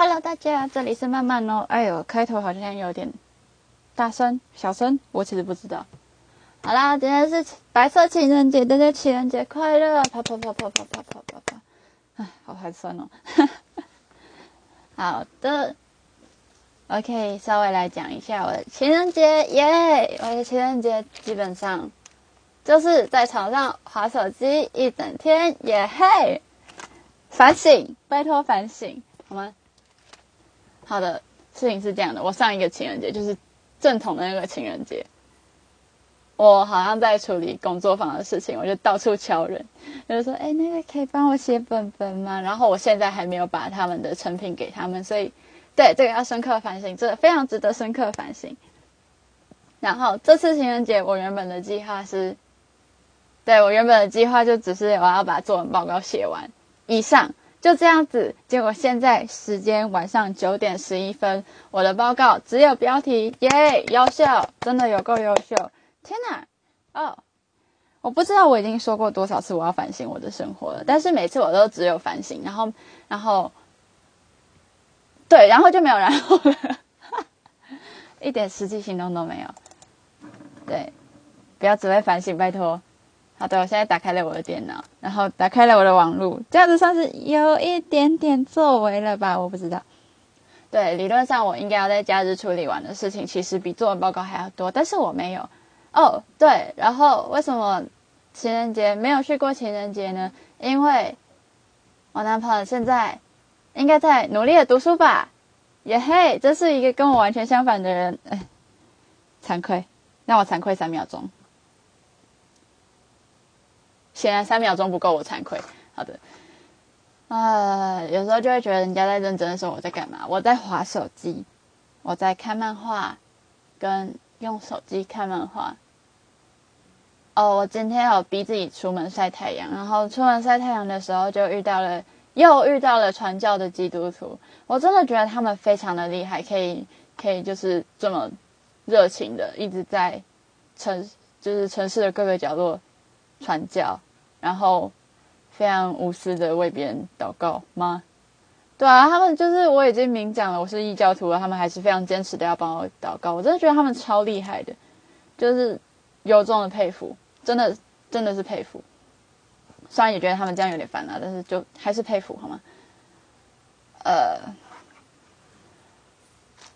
Hello，大家，这里是慢慢哦。哎呦，开头好像有点大声、小声，我其实不知道。好啦，今天是白色情人节，大家情人节快乐！啪啪啪啪啪啪啪啪啪。哎，好寒酸哦。好的，OK，稍微来讲一下我的情人节，耶！我的情人节基本上就是在床上划手机一整天，耶嘿！反省，拜托反省，好吗？好的，事情是这样的，我上一个情人节就是正统的那个情人节，我好像在处理工作坊的事情，我就到处敲人，就是说，哎，那个可以帮我写本本吗？然后我现在还没有把他们的成品给他们，所以对这个要深刻反省，这非常值得深刻反省。然后这次情人节，我原本的计划是，对我原本的计划就只是我要把作文报告写完以上。就这样子，结果现在时间晚上九点十一分，我的报告只有标题，耶，优秀，真的有够优秀！天哪，哦，我不知道我已经说过多少次我要反省我的生活了，但是每次我都只有反省，然后，然后，对，然后就没有然后了，一点实际行动都没有。对，不要只会反省，拜托。好的，我现在打开了我的电脑，然后打开了我的网络，这样子算是有一点点作为了吧？我不知道。对，理论上我应该要在假日处理完的事情，其实比作文报告还要多，但是我没有。哦，对，然后为什么情人节没有去过情人节呢？因为我男朋友现在应该在努力的读书吧？耶嘿，这是一个跟我完全相反的人，哎，惭愧，让我惭愧三秒钟。显然三秒钟不够，我惭愧。好的，啊，有时候就会觉得人家在认真的时候，我在干嘛？我在划手机，我在看漫画，跟用手机看漫画。哦，我今天有逼自己出门晒太阳，然后出门晒太阳的时候，就遇到了，又遇到了传教的基督徒。我真的觉得他们非常的厉害，可以，可以就是这么热情的一直在城，就是城市的各个角落传教。然后非常无私的为别人祷告吗？对啊，他们就是我已经明讲了，我是异教徒了，他们还是非常坚持的要帮我祷告。我真的觉得他们超厉害的，就是由衷的佩服，真的真的是佩服。虽然也觉得他们这样有点烦啊，但是就还是佩服好吗？呃，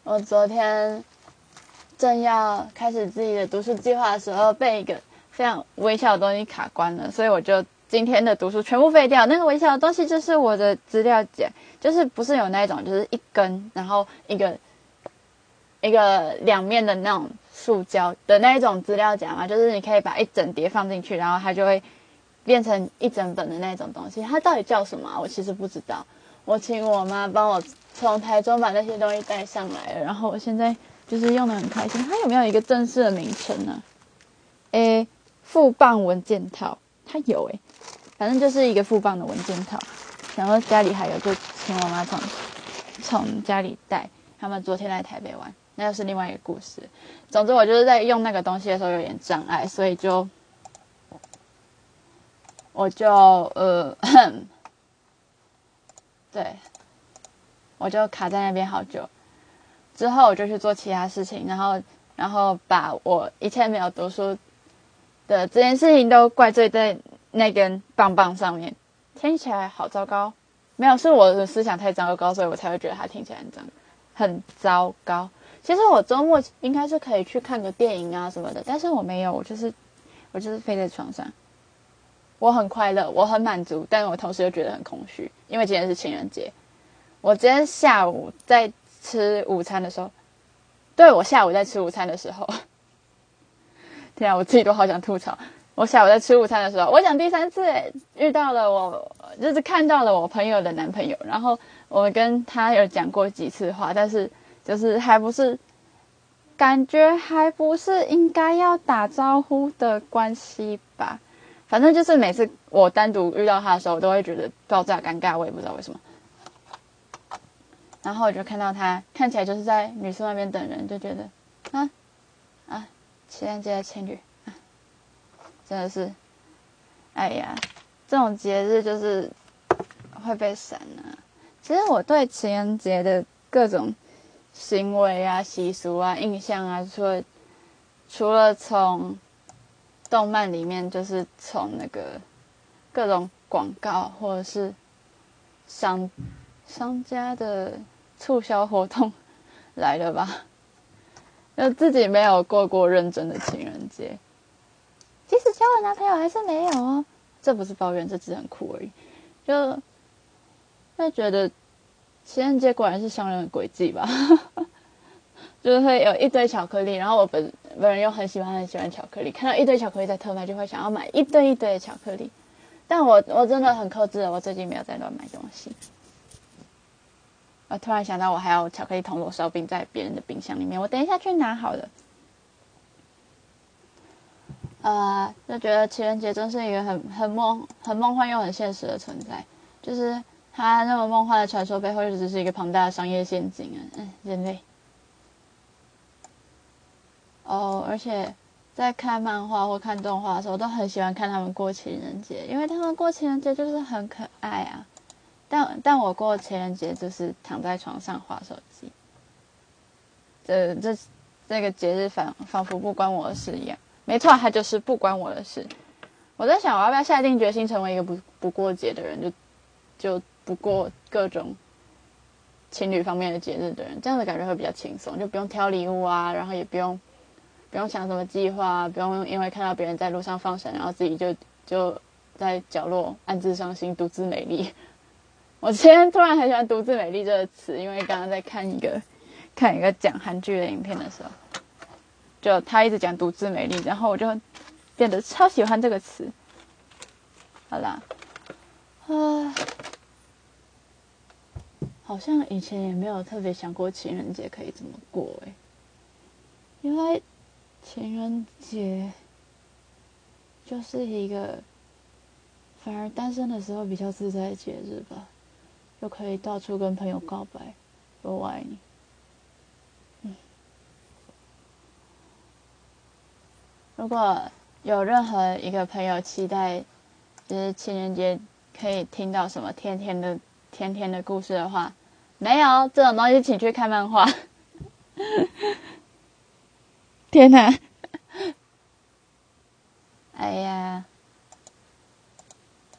我昨天正要开始自己的读书计划的时候，被一个。非常微小的东西卡关了，所以我就今天的读书全部废掉。那个微小的东西就是我的资料夹，就是不是有那种就是一根，然后一个一个两面的那种塑胶的那一种资料夹嘛，就是你可以把一整叠放进去，然后它就会变成一整本的那种东西。它到底叫什么？我其实不知道。我请我妈帮我从台中把那些东西带上来了，然后我现在就是用的很开心。它有没有一个正式的名称呢？诶。副棒文件套，它有诶，反正就是一个副棒的文件套。然后家里还有，就请我妈从从家里带。他们昨天来台北玩，那又是另外一个故事。总之，我就是在用那个东西的时候有点障碍，所以就我就呃，对，我就卡在那边好久。之后我就去做其他事情，然后然后把我一切没有读书。的这件事情都怪罪在那根棒棒上面，听起来好糟糕。没有，是我的思想太糟糕，所以我才会觉得它听起来很糟，很糟糕。其实我周末应该是可以去看个电影啊什么的，但是我没有，我就是我就是飞在床上。我很快乐，我很满足，但我同时又觉得很空虚，因为今天是情人节。我今天下午在吃午餐的时候，对我下午在吃午餐的时候。天啊，我自己都好想吐槽。我下午在吃午餐的时候，我讲第三次遇到了我，就是看到了我朋友的男朋友。然后我跟他有讲过几次话，但是就是还不是，感觉还不是应该要打招呼的关系吧。反正就是每次我单独遇到他的时候，我都会觉得爆炸尴尬，我也不知道为什么。然后我就看到他看起来就是在女生那边等人，就觉得啊。情人节情侣，真的是，哎呀，这种节日就是会被闪呢。其实我对情人节的各种行为啊、习俗啊、印象啊，除了除了从动漫里面，就是从那个各种广告或者是商商家的促销活动 来的吧。就自己没有过过认真的情人节，即使交了男朋友还是没有哦。这不是抱怨，这只是很酷而已。就就觉得情人节果然是商人的诡计吧，就是会有一堆巧克力，然后我本本人又很喜欢很喜欢巧克力，看到一堆巧克力在特卖，就会想要买一堆一堆的巧克力。但我我真的很克制，我最近没有在乱买东西。我突然想到，我还有巧克力铜锣烧冰在别人的冰箱里面，我等一下去拿好了。呃，就觉得情人节真是一个很很梦、很梦幻又很现实的存在，就是它那么梦幻的传说背后，就只是一个庞大的商业陷阱啊！嗯，人类。哦，而且在看漫画或看动画的时候，都很喜欢看他们过情人节，因为他们过情人节就是很可爱啊。但但我过情人节就是躺在床上划手机，这这这个节日仿仿佛不关我的事一样。没错，它就是不关我的事。我在想，我要不要下定决心成为一个不不过节的人，就就不过各种情侣方面的节日的人，这样的感觉会比较轻松，就不用挑礼物啊，然后也不用不用想什么计划，不用因为看到别人在路上放闪，然后自己就就在角落暗自伤心，独自美丽。我今天突然很喜欢“独自美丽”这个词，因为刚刚在看一个看一个讲韩剧的影片的时候，就他一直讲“独自美丽”，然后我就变得超喜欢这个词。好啦，啊，好像以前也没有特别想过情人节可以怎么过哎，因为情人节就是一个反而单身的时候比较自在的节日吧。就可以到处跟朋友告白，我爱你。嗯，如果有任何一个朋友期待，就是情人节可以听到什么甜甜的、甜甜的故事的话，没有这种东西，请去看漫画。天哪！哎呀，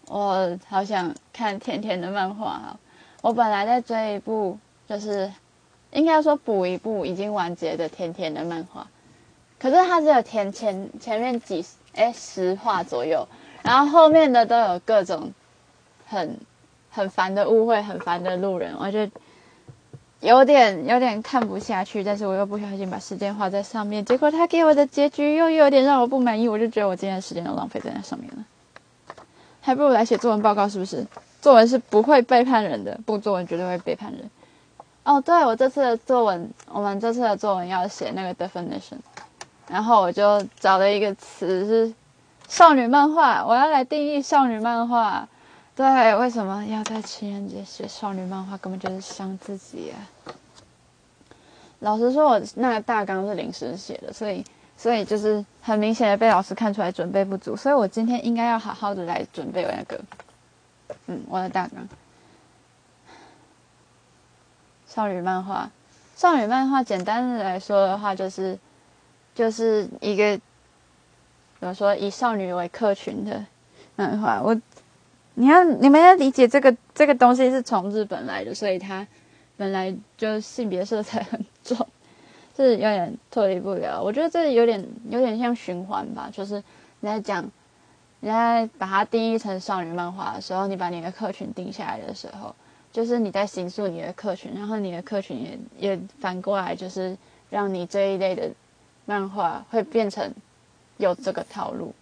我好想看甜甜的漫画啊！我本来在追一部，就是应该说补一部已经完结的甜甜的漫画，可是它只有填前前面几哎十话左右，然后后面的都有各种很很烦的误会，很烦的路人，我就有点有点看不下去，但是我又不小心把时间花在上面，结果他给我的结局又有点让我不满意，我就觉得我今天的时间都浪费在那上面了，还不如来写作文报告，是不是？作文是不会背叛人的，不作文绝对会背叛人。哦，对，我这次的作文，我们这次的作文要写那个 definition，然后我就找了一个词是少女漫画，我要来定义少女漫画。对，为什么要在情人节写少女漫画？根本就是伤自己啊！老实说，我那个大纲是临时写的，所以所以就是很明显的被老师看出来准备不足，所以我今天应该要好好的来准备我那个。嗯，我的大纲。少女漫画，少女漫画简单的来说的话，就是就是一个怎么说以少女为客群的漫画。我你要你们要理解这个这个东西是从日本来的，所以它本来就性别色彩很重，是有点脱离不了。我觉得这有点有点像循环吧，就是你在讲。你在把它定义成少女漫画的时候，你把你的客群定下来的时候，就是你在形塑你的客群，然后你的客群也也反过来，就是让你这一类的漫画会变成有这个套路。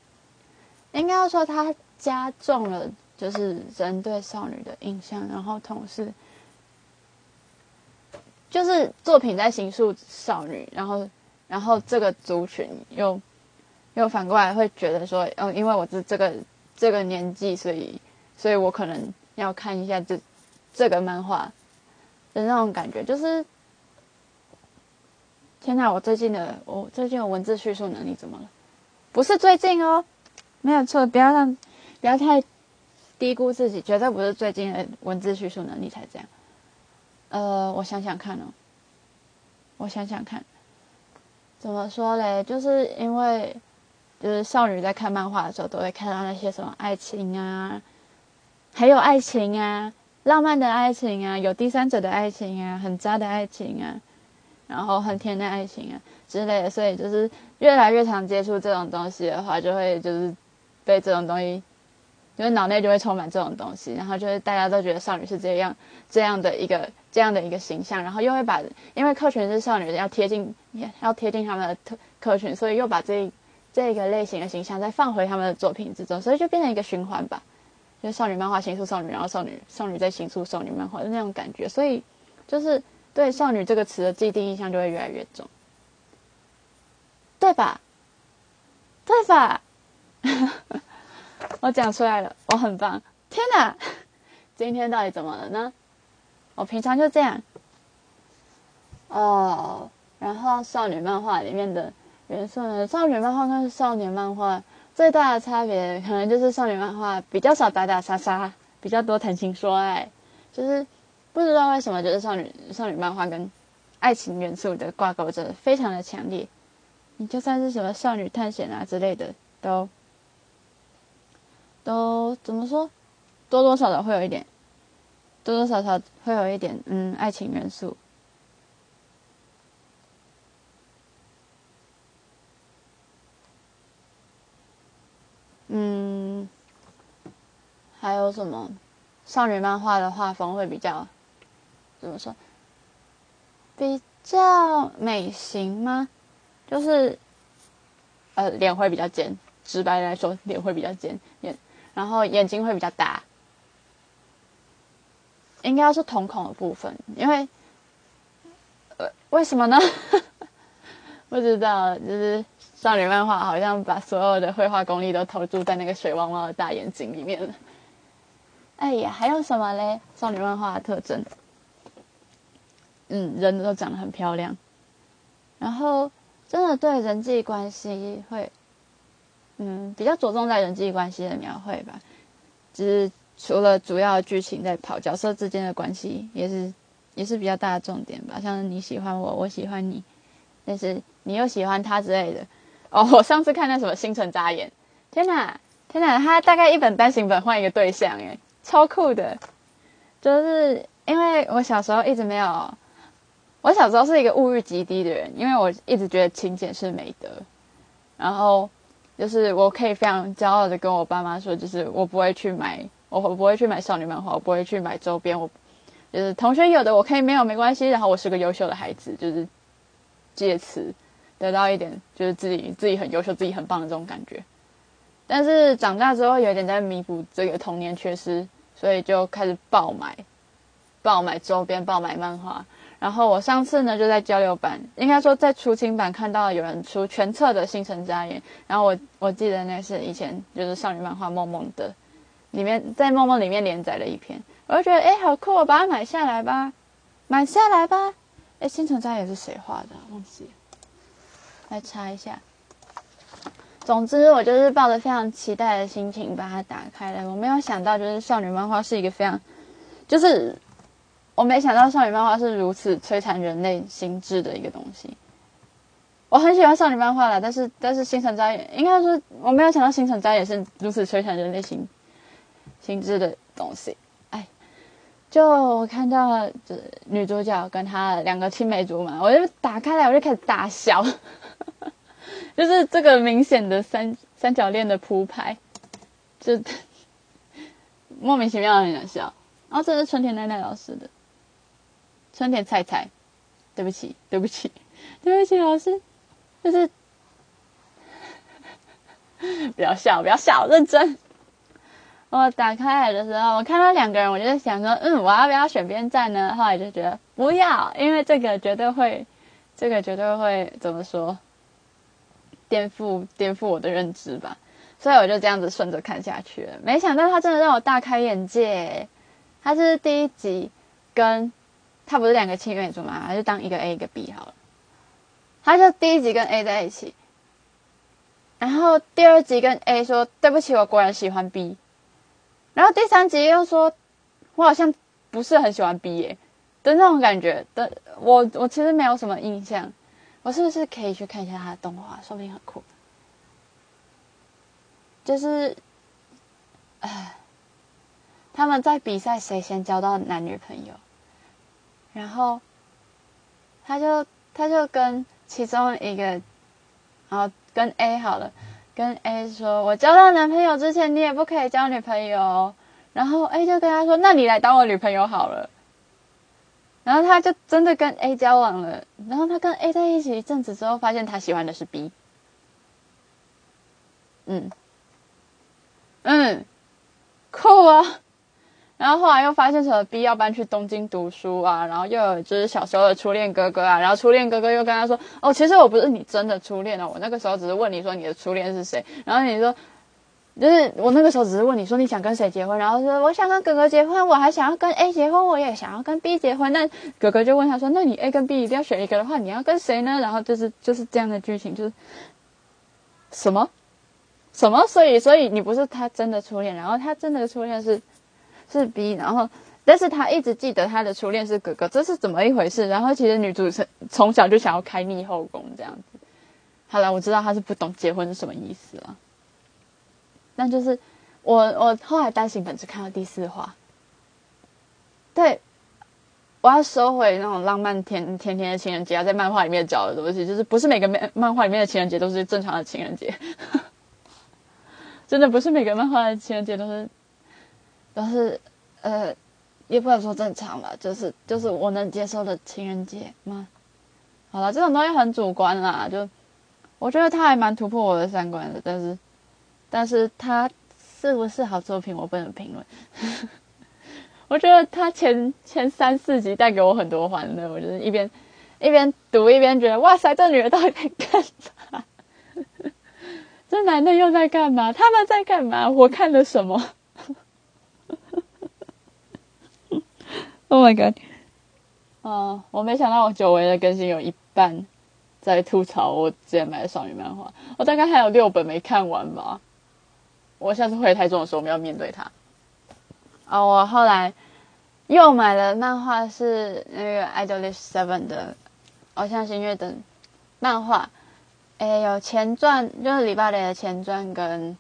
应该要说，它加重了就是人对少女的印象，然后同时就是作品在形塑少女，然后然后这个族群又。又反过来会觉得说，哦，因为我是这个这个年纪，所以，所以我可能要看一下这这个漫画的那种感觉，就是，天哪！我最近的我最近的文字叙述能力怎么了？不是最近哦，没有错，不要让不要太低估自己，绝对不是最近的文字叙述能力才这样。呃，我想想看哦，我想想看，怎么说嘞？就是因为，就是少女在看漫画的时候，都会看到那些什么爱情啊，还有爱情啊，浪漫的爱情啊，有第三者的爱情啊，很渣的爱情啊，然后很甜的爱情啊之类的。所以就是越来越常接触这种东西的话，就会就是被这种东西。因为脑内就会充满这种东西，然后就是大家都觉得少女是这样这样的一个这样的一个形象，然后又会把因为客群是少女，要贴近要贴近他们的客客群，所以又把这这个类型的形象再放回他们的作品之中，所以就变成一个循环吧。就少女漫画形塑少女，然后少女少女再形塑少女漫画的那种感觉，所以就是对少女这个词的既定印象就会越来越重，对吧？对吧？我讲出来了，我很棒！天哪，今天到底怎么了呢？我平常就这样。哦，然后少女漫画里面的元素呢？少女漫画跟少年漫画最大的差别，可能就是少女漫画比较少打打杀杀，比较多谈情说爱。就是不知道为什么，就是少女少女漫画跟爱情元素的挂钩真的非常的强烈。你就算是什么少女探险啊之类的，都。都怎么说？多多少少会有一点，多多少少会有一点，嗯，爱情元素。嗯，还有什么？少女漫画的画风会比较怎么说？比较美型吗？就是，呃，脸会比较尖，直白来说，脸会比较尖，眼。然后眼睛会比较大，应该是瞳孔的部分，因为，呃，为什么呢？不知道，就是少女漫画好像把所有的绘画功力都投注在那个水汪汪的大眼睛里面了。哎呀，还有什么嘞？少女漫画的特征，嗯，人都长得很漂亮，然后真的对人际关系会。嗯，比较着重在人际关系的描绘吧，就是除了主要剧情在跑，角色之间的关系也是也是比较大的重点吧。像你喜欢我，我喜欢你，但是你又喜欢他之类的。哦，我上次看那什么《星辰眨眼》，天哪，天哪，他大概一本单行本换一个对象，诶，超酷的。就是因为我小时候一直没有，我小时候是一个物欲极低的人，因为我一直觉得勤俭是美德，然后。就是我可以非常骄傲的跟我爸妈说，就是我不会去买，我我不会去买少女漫画，我不会去买周边，我就是同学有的我可以没有没关系，然后我是个优秀的孩子，就是借此得到一点就是自己自己很优秀、自己很棒的这种感觉。但是长大之后有点在弥补这个童年缺失，所以就开始爆买，爆买周边，爆买漫画。然后我上次呢就在交流版，应该说在出清版看到有人出全册的《星辰眨眼》，然后我我记得那是以前就是少女漫画《梦梦》的，里面在《梦梦》里面连载了一篇，我就觉得哎好酷，我把它买下来吧，买下来吧。哎，《星辰眨眼》是谁画的？忘记了，来查一下。总之，我就是抱着非常期待的心情把它打开了，我没有想到就是少女漫画是一个非常，就是。我没想到少女漫画是如此摧残人类心智的一个东西。我很喜欢少女漫画啦，但是但是星辰眨眼应该说我没有想到星辰眨眼是如此摧残人类心心智的东西。哎，就我看到就是女主角跟她两个青梅竹马，我就打开来我就开始大笑，就是这个明显的三三角恋的铺排，就 莫名其妙的很想笑。然后这是春田奈奈老师的。春田菜菜，对不起，对不起，对不起，老师，就是不要笑，不要笑，认真。我打开来的时候，我看到两个人，我就在想说，嗯，我要不要选边站呢？后来就觉得不要，因为这个绝对会，这个绝对会怎么说，颠覆颠覆我的认知吧。所以我就这样子顺着看下去了。没想到他真的让我大开眼界。他是第一集跟。他不是两个青梅竹马，就当一个 A 一个 B 好了。他就第一集跟 A 在一起，然后第二集跟 A 说对不起，我果然喜欢 B，然后第三集又说我好像不是很喜欢 B 耶，的那种感觉的。我我其实没有什么印象，我是不是可以去看一下他的动画？说不定很酷。就是，哎，他们在比赛谁先交到男女朋友，然后他就他就跟其中一个，然后跟 A 好了，跟 A 说：“我交到男朋友之前，你也不可以交女朋友。”然后 A 就跟他说：“那你来当我女朋友好了。”然后他就真的跟 A 交往了。然后他跟 A 在一起一阵子之后，发现他喜欢的是 B。嗯，嗯，酷啊！然后后来又发现什么 B 要搬去东京读书啊，然后又有就是小时候的初恋哥哥啊，然后初恋哥哥又跟他说：“哦，其实我不是你真的初恋哦，我那个时候只是问你说你的初恋是谁。”然后你说。就是我那个时候只是问你说你想跟谁结婚，然后说我想跟哥哥结婚，我还想要跟 A 结婚，我也想要跟 B 结婚。那哥哥就问他说：“那你 A 跟 B 一定要选一个的话，你要跟谁呢？”然后就是就是这样的剧情，就是什么什么，所以所以你不是他真的初恋，然后他真的初恋是是 B，然后但是他一直记得他的初恋是哥哥，这是怎么一回事？然后其实女主从从小就想要开逆后宫这样子。好了，我知道他是不懂结婚是什么意思了。但就是我，我后来单行本只看到第四话。对，我要收回那种浪漫甜甜甜的情人节啊，在漫画里面找的东西，就是不是每个漫漫画里面的情人节都是正常的情人节，真的不是每个漫画的情人节都是都是呃，也不能说正常吧，就是就是我能接受的情人节吗？好了，这种东西很主观啦，就我觉得他还蛮突破我的三观的，但是。但是他是不是好作品，我不能评论。我觉得他前前三四集带给我很多欢乐，我就是一边一边读一边觉得，哇塞，这女的到底在干嘛？这男的又在干嘛？他们在干嘛？我看了什么？Oh my god！啊，我没想到我久违的更新有一半在吐槽我之前买的少女漫画，我大概还有六本没看完吧。我下次会太重的时候，我们要面对它。哦，我后来又买了漫画，是那个《Idolish Seven》的偶像星月的漫画。诶，有前传，就是李巴雷的前传，跟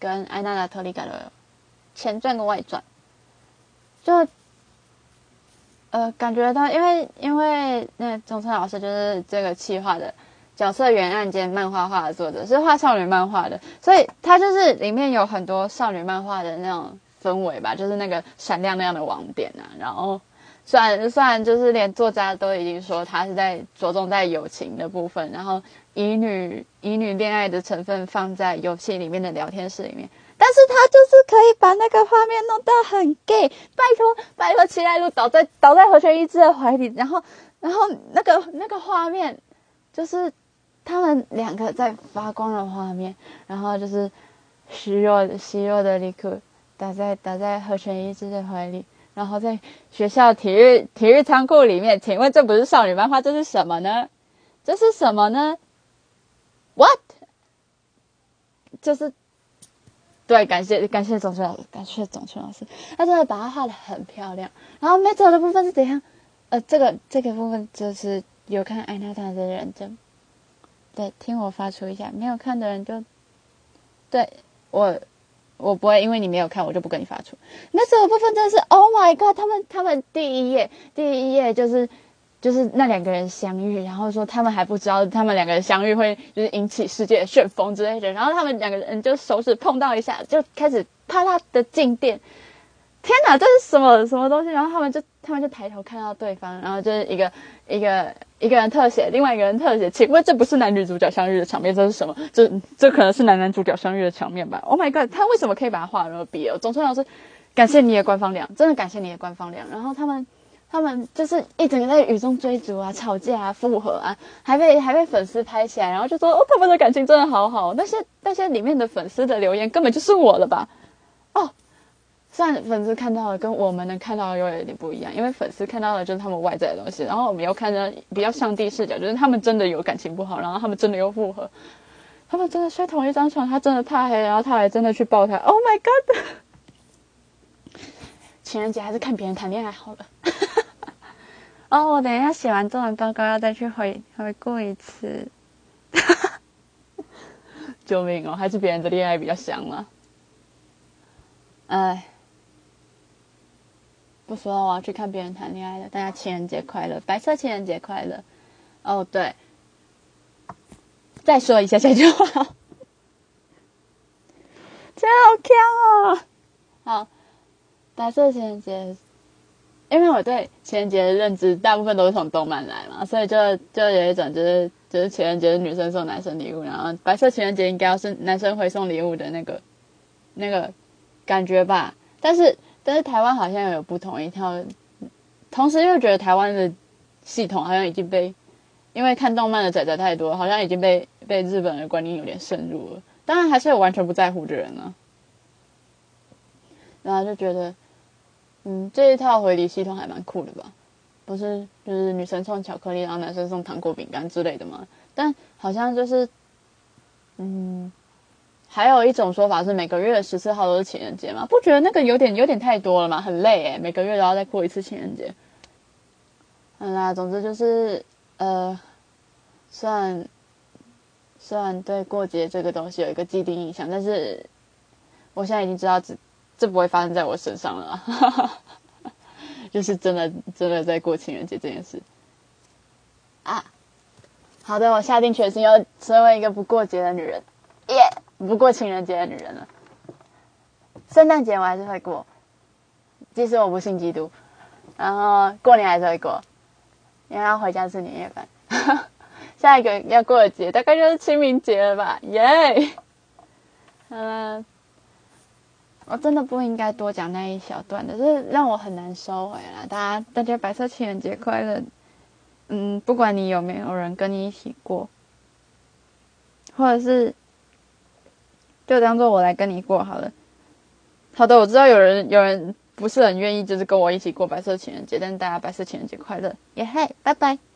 跟艾娜娜特里卡的前传跟外传。就呃，感觉到，因为因为那中村老师就是这个企划的。角色原案兼漫画画的作者是画少女漫画的，所以他就是里面有很多少女漫画的那种氛围吧，就是那个闪亮亮的网点啊。然后虽然虽然就是连作家都已经说他是在着重在友情的部分，然后乙女乙女恋爱的成分放在游戏里面的聊天室里面，但是他就是可以把那个画面弄到很 gay。拜托拜托，齐来路倒在倒在和泉一之的怀里，然后然后那个那个画面就是。他们两个在发光的画面，然后就是虚弱的虚弱的李克打在打在和泉一之的怀里，然后在学校体育体育仓库里面，请问这不是少女漫画，这是什么呢？这是什么呢？What？就是对，感谢感谢总老师，感谢总村老师，他真的把它画的很漂亮。然后没走的部分是怎样？呃，这个这个部分就是有看爱娜塔的人就。对，听我发出一下，没有看的人就，对我，我不会因为你没有看，我就不跟你发出。那这个部分真的是，Oh my god！他们他们第一页第一页就是就是那两个人相遇，然后说他们还不知道他们两个人相遇会就是引起世界旋风之类的，然后他们两个人就手指碰到一下，就开始啪啦的静电。天哪，这是什么什么东西？然后他们就他们就抬头看到对方，然后就是一个一个。一个人特写，另外一个人特写，请问这不是男女主角相遇的场面，这是什么？这这可能是男男主角相遇的场面吧？Oh my god，他为什么可以把它画那么 BL？总村老师，感谢你的官方量，真的感谢你的官方量。然后他们他们就是一整个在雨中追逐啊、吵架啊、复合啊，还被还被粉丝拍起来，然后就说哦，他们的感情真的好好。那些那些里面的粉丝的留言根本就是我了吧？哦。虽然粉丝看到的跟我们能看到的又有点不一样，因为粉丝看到的就是他们外在的东西，然后我们又看到比较上帝视角，就是他们真的有感情不好，然后他们真的又复合，他们真的睡同一张床，他真的怕黑，然后他还真的去抱他。Oh my god！情人节还是看别人谈恋爱好了。哦，我等一下写完作文报告要再去回回顾一次。救命哦！还是别人的恋爱比较香了？哎，不说了，我要去看别人谈恋爱了。大家情人节快乐，白色情人节快乐。哦，对，再说一下这句话，真好看哦。好，白色情人节。因为我对情人节的认知大部分都是从动漫来嘛，所以就就有一种就是就是情人节是女生送男生礼物，然后白色情人节应该要是男生会送礼物的那个那个感觉吧。但是但是台湾好像有不同一套，同时又觉得台湾的系统好像已经被因为看动漫的仔仔太多，好像已经被被日本的观念有点渗入了。当然还是有完全不在乎的人呢，然后就觉得。嗯，这一套回礼系统还蛮酷的吧？不是，就是女生送巧克力，然后男生送糖果、饼干之类的吗？但好像就是，嗯，还有一种说法是每个月十四号都是情人节嘛？不觉得那个有点有点太多了吗？很累诶，每个月都要再过一次情人节。嗯啦，总之就是，呃，算算对过节这个东西有一个既定印象，但是我现在已经知道这。这不会发生在我身上了，就是真的真的在过情人节这件事啊。好的，我下定决心要成为一个不过节的女人，耶！不过情人节的女人了。圣诞节我还是会过，即使我不信基督，然后过年还是会过，因为要回家吃年夜饭。下一个要过的节大概就是清明节了吧，耶！嗯。我真的不应该多讲那一小段的，是让我很难收回来。大家，大家白色情人节快乐！嗯，不管你有没有人跟你一起过，或者是就当做我来跟你过好了。好的，我知道有人有人不是很愿意，就是跟我一起过白色情人节，但是大家白色情人节快乐，耶嘿，拜拜。